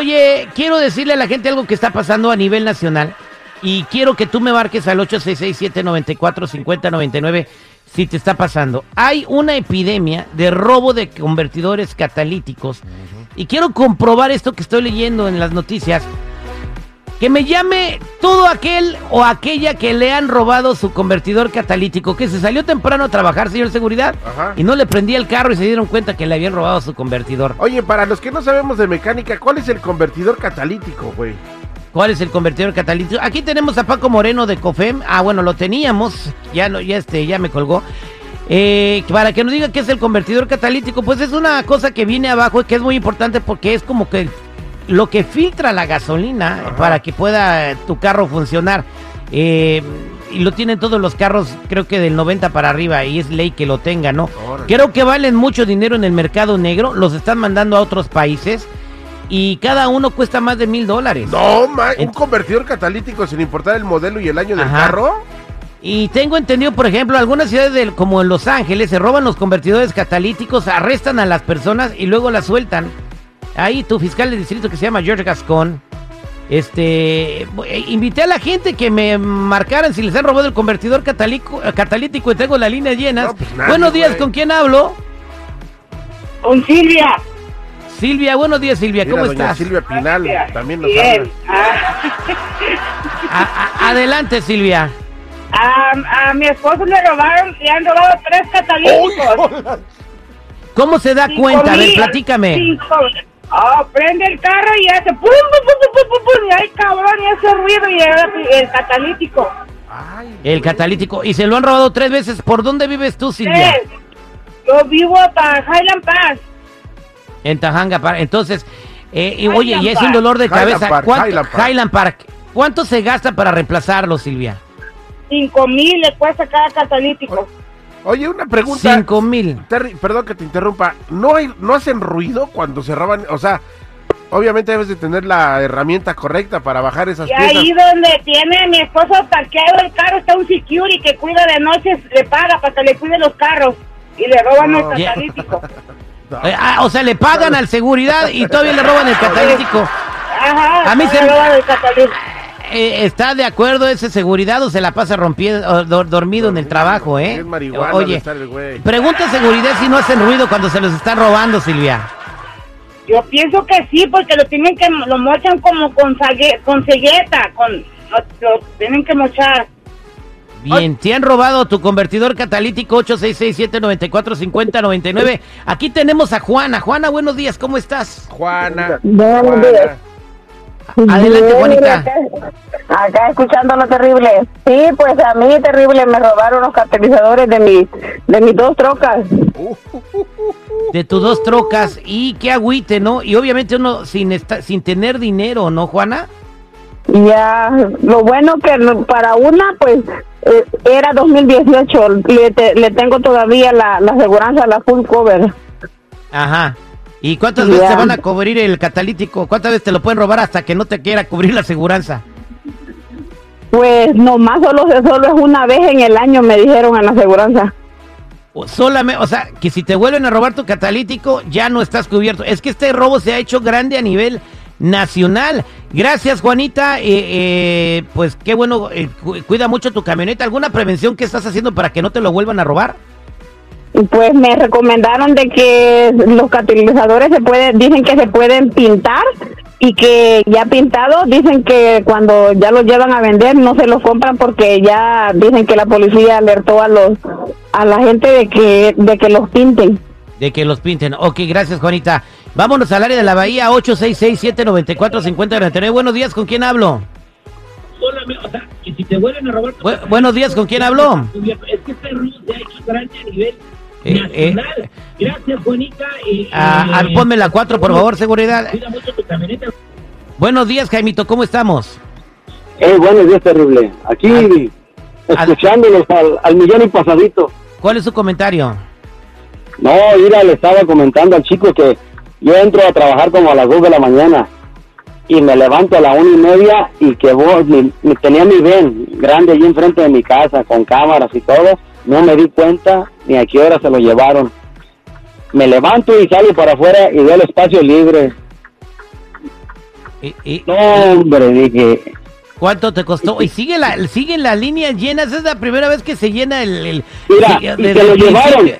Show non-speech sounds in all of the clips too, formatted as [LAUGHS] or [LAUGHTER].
Oye, quiero decirle a la gente algo que está pasando a nivel nacional y quiero que tú me marques al 866-794-5099 si te está pasando. Hay una epidemia de robo de convertidores catalíticos y quiero comprobar esto que estoy leyendo en las noticias. Que me llame todo aquel o aquella que le han robado su convertidor catalítico, que se salió temprano a trabajar, señor seguridad, Ajá. y no le prendía el carro y se dieron cuenta que le habían robado su convertidor. Oye, para los que no sabemos de mecánica, ¿cuál es el convertidor catalítico, güey? ¿Cuál es el convertidor catalítico? Aquí tenemos a Paco Moreno de COFEM. Ah, bueno, lo teníamos. Ya no, ya este, ya me colgó. Eh, para que nos diga qué es el convertidor catalítico, pues es una cosa que viene abajo y que es muy importante porque es como que lo que filtra la gasolina Ajá. para que pueda tu carro funcionar. Eh, y lo tienen todos los carros, creo que del 90 para arriba, y es ley que lo tenga, ¿no? Órale. Creo que valen mucho dinero en el mercado negro, los están mandando a otros países y cada uno cuesta más de mil dólares. No, ma, un convertidor catalítico sin importar el modelo y el año del carro. Y tengo entendido, por ejemplo, algunas ciudades del- como en Los Ángeles se roban los convertidores catalíticos, arrestan a las personas y luego las sueltan. Ahí tu fiscal de distrito que se llama George Gascon, este, eh, invité a la gente que me marcaran si les han robado el convertidor catalítico, eh, catalítico y tengo las líneas llenas. No, pues nadie, buenos días. ¿con quién hablo? Con Silvia. Silvia, buenos días Silvia, Mira, ¿cómo doña estás? Silvia Pinal también nos Bien. habla. Ah, A- a- adelante Silvia. a, a mi esposo le robaron, le han robado tres catalíticos. ¿Cómo se da Cinco cuenta? A ver, mil. platícame. Cinco. Ah, prende el carro y hace pum, pum, pum, pum, pum, pum, pum, y ay, cabrón, y hace ruido y era el catalítico. Ay, El catalítico. Y se lo han robado tres veces. ¿Por dónde vives tú, Silvia? Tres. Yo vivo para Highland Pass. En Tajanga Park. Entonces, eh, y, oye, y es un Park. dolor de Highland cabeza. Park, ¿Cuánto- Highland Park. Highland Park. ¿Cuánto se gasta para reemplazarlo, Silvia? Cinco mil le cuesta cada catalítico. Oye, una pregunta. Cinco mil. Terry, perdón que te interrumpa. ¿No, hay, ¿No hacen ruido cuando se roban? O sea, obviamente debes de tener la herramienta correcta para bajar esas Y piezas. ahí donde tiene mi esposo parqueado el carro está un security que cuida de noche, le paga para que le cuide los carros y le roban No. el catalítico. No. [LAUGHS] Eh, ah, o sea, le pagan al seguridad y todavía le roban el catalítico. [LAUGHS] Ajá, A mí se me- roban el catalítico. Eh, ¿Está de acuerdo ese seguridad o se la pasa rompiendo, dormido en el trabajo, eh? Es marihuana de Oye, estar el güey. pregunta a seguridad si no hacen ruido cuando se los están robando, Silvia. Yo pienso que sí, porque lo tienen que, lo mochan como con, sague- con cegueta, con, lo, lo tienen que mochar. Bien, te han robado tu convertidor catalítico 866-794-5099. Aquí tenemos a Juana. Juana, buenos días, ¿cómo estás? Juana. Buenos días. Adelante, Juanita. Acá, acá escuchando lo terrible. Sí, pues a mí terrible me robaron los catalizadores de mi, de mis dos trocas. De tus dos trocas y qué agüite, ¿no? Y obviamente uno sin esta- sin tener dinero, ¿no, Juana? Ya, lo bueno que para una, pues eh, era 2018. Le, te- le tengo todavía la, la aseguranza, la full cover. Ajá. ¿Y cuántas veces te van a cubrir el catalítico? ¿Cuántas veces te lo pueden robar hasta que no te quiera cubrir la aseguranza? Pues nomás solo, solo es una vez en el año, me dijeron en la aseguranza. O solamente, o sea, que si te vuelven a robar tu catalítico, ya no estás cubierto. Es que este robo se ha hecho grande a nivel nacional. Gracias, Juanita. Eh, eh, pues qué bueno, eh, cu- cuida mucho tu camioneta. ¿Alguna prevención que estás haciendo para que no te lo vuelvan a robar? Pues me recomendaron de que los catalizadores se pueden, dicen que se pueden pintar y que ya pintados dicen que cuando ya los llevan a vender no se los compran porque ya dicen que la policía alertó a los a la gente de que de que los pinten. De que los pinten. Ok, gracias, Juanita. Vámonos al área de la Bahía, 866-794-5099. Buenos días, ¿con quién hablo? solamente, o sea, que si te vuelven a robar... Bu- buenos días, ¿con quién habló? Es que este ruido se ha hecho grande a nivel nacional. Gracias, Juanita. Ah, ah, ponme la 4, por favor, seguridad. Cuida mucho tu camioneta. Buenos días, Jaimito, ¿cómo estamos? Eh, buenos días, terrible. Aquí, Ah. escuchándolos al, al millón y pasadito. ¿Cuál es su comentario? No, mira, le estaba comentando al chico que yo entro a trabajar como a las 2 de la mañana y me levanto a la una y media y que voy, mi- mi- tenía mi ven grande allí enfrente de mi casa con cámaras y todo. No me di cuenta ni a qué hora se lo llevaron. Me levanto y salgo para afuera y veo el espacio libre. Y- y- No, hombre, dije, ¿Cuánto te costó? Y sigue la, siguen las líneas llenas. Es la primera vez que se llena el. el- Mira, y se lo llevaron.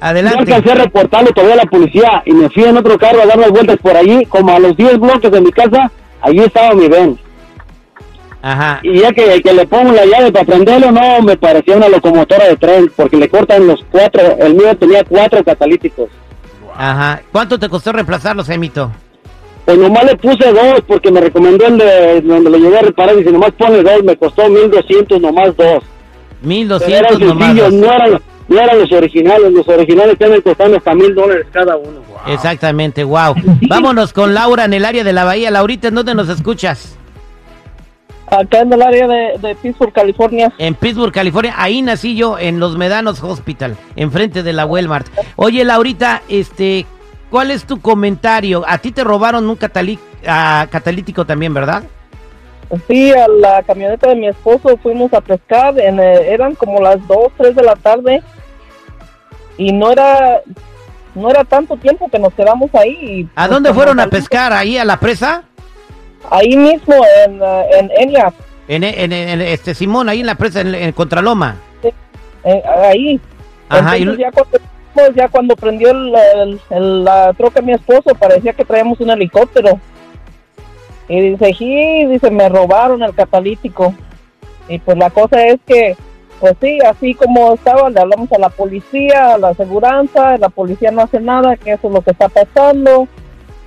Adelante. alcancé a reportarlo todavía a la policía y me fui en otro carro a dar las vueltas por allí, como a los 10 bloques de mi casa, allí estaba mi ven. Ajá. Y ya que, que le pongo la llave para prenderlo, no, me parecía una locomotora de tren, porque le cortan los cuatro, el mío tenía cuatro catalíticos. Ajá. ¿Cuánto te costó reemplazarlos, Emito? Pues nomás le puse dos, porque me recomendó el de donde lo llegué a reparar, dice, nomás pone dos, me costó 1200, nomás dos. Pero 1200 eran nomás. dos. no eran, no eran los originales, los originales están costando hasta mil dólares cada uno. Exactamente, wow. [LAUGHS] Vámonos con Laura en el área de la Bahía. Laurita, ¿en dónde nos escuchas? Acá en el área de, de Pittsburgh, California. En Pittsburgh, California. Ahí nací yo, en los Medanos Hospital, enfrente de la Walmart. Oye, Laurita, este, ¿cuál es tu comentario? A ti te robaron un catalítico también, ¿verdad? Sí, a la camioneta de mi esposo fuimos a pescar, en, eh, eran como las 2, 3 de la tarde y no era no era tanto tiempo que nos quedamos ahí. ¿A pues, dónde fueron a pescar? ¿Ahí a la presa? Ahí mismo, en, eh, en Enya, En, en- en- este Simón, ahí en la presa, en, en Contraloma. eh, ahí. Ajá, y Entonces, ya, cuando, pues, ya cuando prendió el, el- el- la troca mi esposo, parecía que traíamos un helicóptero. Y dice, sí, dice, me robaron el catalítico. Y pues la cosa es que, pues sí, así como estaba, le hablamos a la policía, a la aseguranza, la policía no hace nada, que eso es lo que está pasando.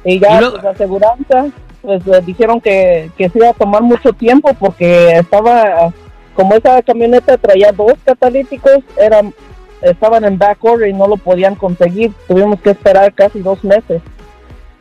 Y ya Y pues, la aseguranza, pues le dijeron que, que se iba a tomar mucho tiempo porque estaba, como esa camioneta traía dos catalíticos, eran estaban en back order y no lo podían conseguir. Tuvimos que esperar casi dos meses.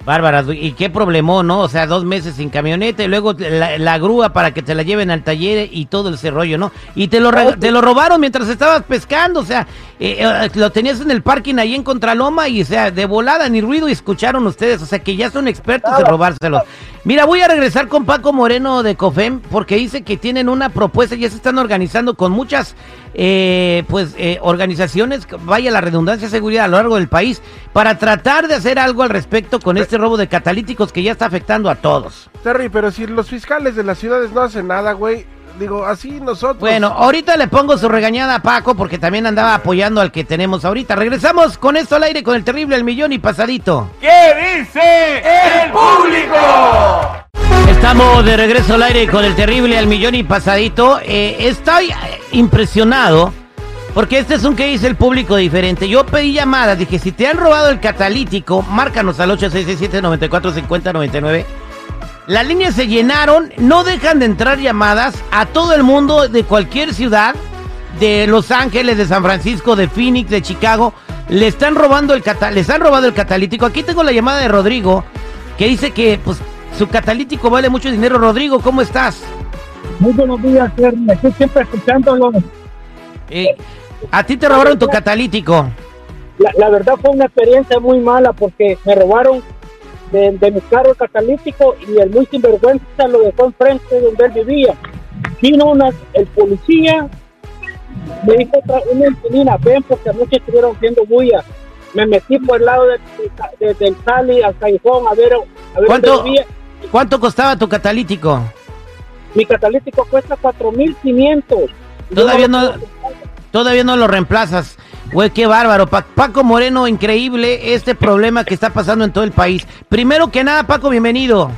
Bárbara, y qué problemón, ¿no? O sea, dos meses sin camioneta y luego la, la grúa para que te la lleven al taller y todo ese rollo, ¿no? Y te lo, re- te lo robaron mientras estabas pescando, o sea, eh, eh, lo tenías en el parking ahí en Contraloma y, o sea, de volada ni ruido y escucharon ustedes, o sea, que ya son expertos en robárselos. Mira, voy a regresar con Paco Moreno de COFEM porque dice que tienen una propuesta, ya se están organizando con muchas, eh, pues, eh, organizaciones, vaya la redundancia, seguridad a lo largo del país, para tratar de hacer algo al respecto con este robo de catalíticos que ya está afectando a todos. Terry, pero si los fiscales de las ciudades no hacen nada, güey, digo, así nosotros. Bueno, ahorita le pongo su regañada a Paco porque también andaba apoyando al que tenemos ahorita. Regresamos con esto al aire con el terrible El Millón y Pasadito. ¿Qué dice el público? Estamos de regreso al aire con el terrible al millón y pasadito. Eh, estoy eh, impresionado porque este es un que dice el público diferente. Yo pedí llamadas, dije, si te han robado el catalítico, márcanos al 8667-945099. Las líneas se llenaron, no dejan de entrar llamadas a todo el mundo de cualquier ciudad, de Los Ángeles, de San Francisco, de Phoenix, de Chicago. Le están robando el cata les han robado el catalítico. Aquí tengo la llamada de Rodrigo, que dice que pues su catalítico vale mucho dinero. Rodrigo, ¿cómo estás? Muy buenos días, Ernie. Estoy siempre escuchándolo. Eh, a ti te robaron tu catalítico. La, la verdad fue una experiencia muy mala porque me robaron de, de mi carro catalítico y el muy sinvergüenza lo dejó enfrente donde él vivía. Vino una, el policía, me dijo una inquilina, ven porque anoche estuvieron haciendo bulla. Me metí por el lado de, de- del Cali al callejón a ver, a ver ¿Cuánto? vivía. ¿Cuánto costaba tu catalítico? Mi catalítico cuesta 4.500. Todavía no, todavía no lo reemplazas. Güey, qué bárbaro. Pa- Paco Moreno, increíble este problema que está pasando en todo el país. Primero que nada, Paco, bienvenido.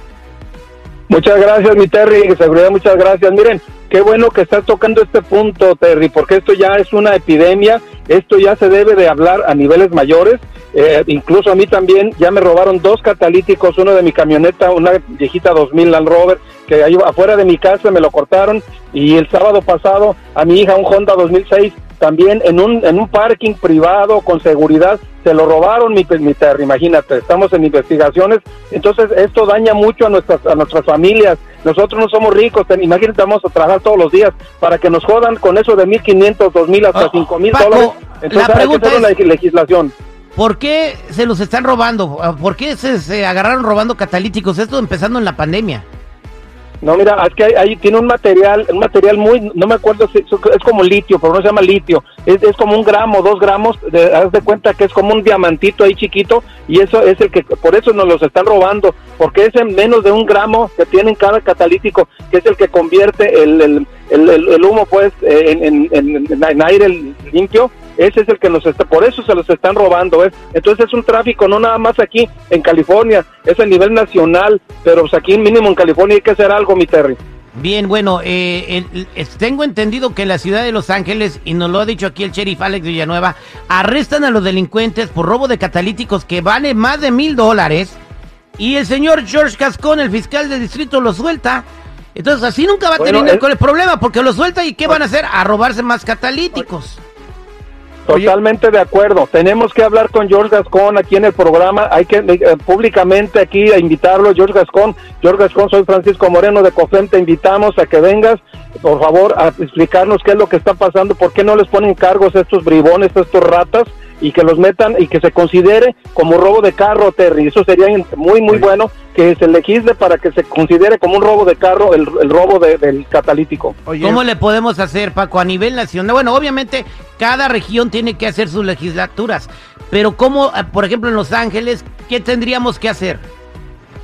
Muchas gracias, mi Terry, seguridad, muchas gracias. Miren, qué bueno que estás tocando este punto, Terry, porque esto ya es una epidemia, esto ya se debe de hablar a niveles mayores. Eh, incluso a mí también ya me robaron dos catalíticos, uno de mi camioneta, una viejita 2000 Land Rover, que ahí afuera de mi casa me lo cortaron, y el sábado pasado a mi hija un Honda 2006 también en un en un parking privado con seguridad se lo robaron mi, mi Terry, imagínate, estamos en investigaciones, entonces esto daña mucho a nuestras a nuestras familias. Nosotros no somos ricos, imagínate vamos a trabajar todos los días para que nos jodan con eso de 1500, 2000 hasta Oh, 5000 Paco, dólares. la Entonces hay que pregunta hacer una legislación. ¿Por qué se los están robando? ¿Por qué se, se agarraron robando catalíticos? Esto empezando en la pandemia. No, mira, es que ahí, tiene un material, un material muy, no me acuerdo si es como litio, pero no se llama litio. Es, es como un gramo, dos gramos, de, haz de cuenta que es como un diamantito ahí chiquito y eso es el que, por eso nos los están robando, porque es en menos de un gramo que tienen cada catalítico, que es el que convierte el, el, el, el- humo pues en, en- en- en aire limpio ese es el que nos está, por eso se los están robando, ¿ves? Entonces es un tráfico no nada más aquí en California, es a nivel nacional, pero pues aquí mínimo en California hay que hacer algo, mi Terry. Bien, bueno, eh, el- tengo entendido que en la ciudad de Los Ángeles, y nos lo ha dicho aquí el sheriff Alex Villanueva, arrestan a los delincuentes por robo de catalíticos que vale más de mil dólares, y el señor George Cascón, el fiscal del distrito, lo suelta. Entonces así nunca va a Bueno, tener con el problema, porque lo suelta y ¿qué van a hacer? A robarse más catalíticos. Oye. Totalmente de acuerdo. Tenemos que hablar con George Gascón aquí en el programa. Hay que eh, públicamente aquí a invitarlo, George Gascón. George Gascón, soy Francisco Moreno de COFEM. Te invitamos a que vengas, por favor, a explicarnos qué es lo que está pasando, por qué no les ponen cargos a estos bribones, a estos ratas, y que los metan y que se considere como robo de carro, Terry. Eso sería muy, muy bueno que se legisle para que se considere como un robo de carro el, el robo de- del catalítico. Oye, ¿Cómo le podemos hacer, Paco, a nivel nacional? Bueno, obviamente cada región tiene que hacer sus legislaturas, pero ¿cómo, eh, por ejemplo, en Los Ángeles, qué tendríamos que hacer?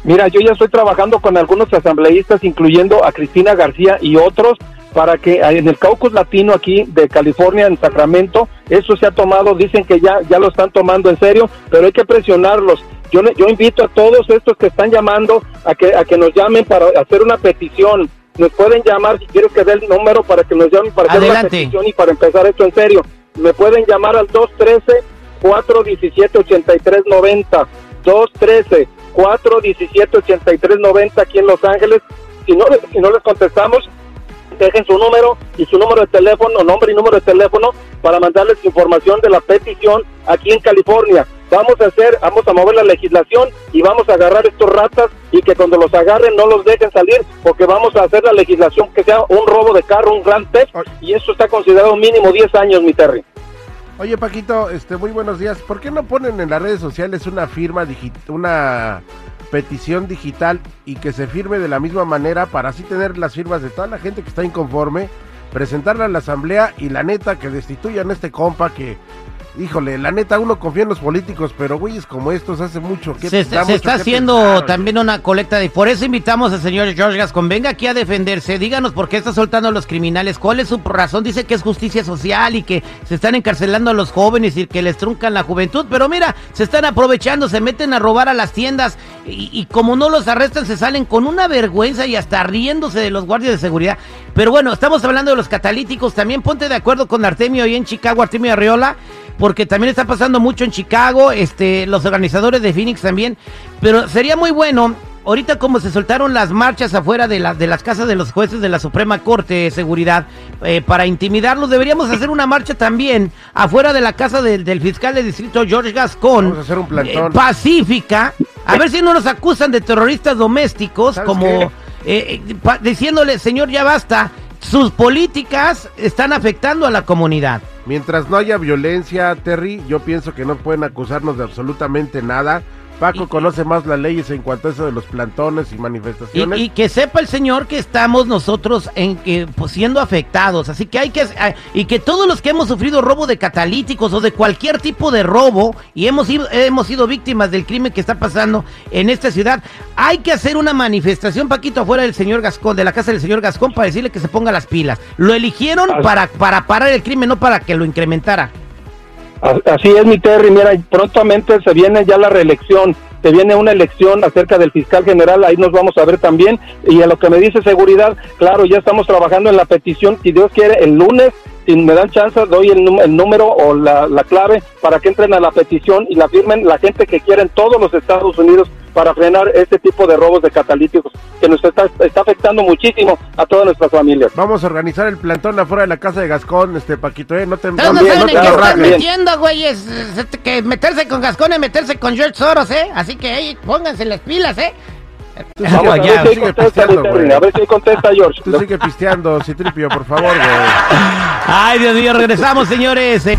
Mira, yo ya estoy trabajando con algunos asambleístas, incluyendo a Cristina García y otros, para que en el caucus latino aquí de California, en Sacramento, eso se ha tomado, dicen que ya, ya lo están tomando en serio, pero hay que presionarlos. Yo, yo invito a todos estos que están llamando a que, a que nos llamen para hacer una petición. Nos pueden llamar, si quieres que dé el número para que nos llamen para hacer una Adelante. petición y para empezar esto en serio. Me pueden llamar al 213-417-8390. 213-417-8390 aquí en Los Ángeles. Si no, si no les contestamos, dejen su número y su número de teléfono, nombre y número de teléfono para mandarles información de la petición aquí en California. Vamos a hacer, vamos a mover la legislación y vamos a agarrar estos ratas y que cuando los agarren no los dejen salir porque vamos a hacer la legislación que sea un robo de carro, un gran theft y eso está considerado mínimo 10 años, mi Terry. Oye, Paquito, este, muy buenos días. ¿Por qué no ponen en las redes sociales una firma digital, una petición digital y que se firme de la misma manera para así tener las firmas de toda la gente que está inconforme, presentarla a la asamblea y la neta que destituyan a este compa que, híjole, la neta uno confía en los políticos, pero güeyes como estos hace mucho que se, está- se mucho está que haciendo pensar, también una colecta de... Por eso invitamos al señor George Gascon. Venga aquí a defenderse. Díganos por qué está soltando a los criminales. ¿Cuál es su razón? Dice que es justicia social y que se están encarcelando a los jóvenes y que les truncan la juventud. Pero mira, se están aprovechando, se meten a robar a las tiendas y, y como no los arrestan, se salen con una vergüenza y hasta riéndose de los guardias de seguridad. Pero bueno, estamos hablando de los catalíticos. También ponte de acuerdo con Artemio ahí en Chicago, Artemio Arriola porque también está pasando mucho en Chicago, este, los organizadores de Phoenix también, pero sería muy bueno, ahorita como se soltaron las marchas afuera de, la- de las casas de los jueces de la Suprema Corte de Seguridad eh, para intimidarlos, deberíamos hacer una marcha también afuera de la casa del- del fiscal de distrito George Gascon, Vamos a hacer un plantón. eh, pacífica, a ver si no nos acusan de terroristas domésticos, ¿Sabes como eh, diciéndole, señor, ya basta, sus políticas están afectando a la comunidad. Mientras no haya violencia, Terry, yo pienso que no pueden acusarnos de absolutamente nada. Paco Y- conoce más las leyes en cuanto a eso de los plantones y manifestaciones. y que sepa el señor que estamos nosotros en que pues, siendo afectados, así que hay que ah, y que todos los que hemos sufrido robo de catalíticos o de cualquier tipo de robo y hemos sido hemos sido víctimas del crimen que está pasando en esta ciudad, hay que hacer una manifestación Paquito afuera del señor Gascón, de la casa del señor Gascón para decirle que se ponga las pilas. Lo eligieron para para parar el crimen, no para que lo incrementara. Así es, mi Terry. Mira, prontamente se viene ya la reelección. Se viene una elección acerca del fiscal general. Ahí nos vamos a ver también. Y a lo que me dice seguridad, claro, ya estamos trabajando en la petición. Si Dios quiere, el lunes, si me dan chance, doy el, el número o la, la clave para que entren a la petición y la firmen la gente que quiera en todos los Estados Unidos para frenar este tipo de robos de catalíticos que nos está, está afectando muchísimo a todas nuestras familias. Vamos a organizar el plantón afuera de la casa de Gascón, este Paquito, eh, no te, Ustedes no También, saben no en te qué están metiendo, güeyes. Es- es Que meterse con Gascón es meterse con George Soros, ¿eh? Así que pónganse las pilas, ¿eh? Tú Vamos a ver si sigue contesta, pisteando, güey. a ver si contesta George. Tú sigue pisteando, Citripio, por favor, güey. Ay, Dios mío, regresamos, señores. eh.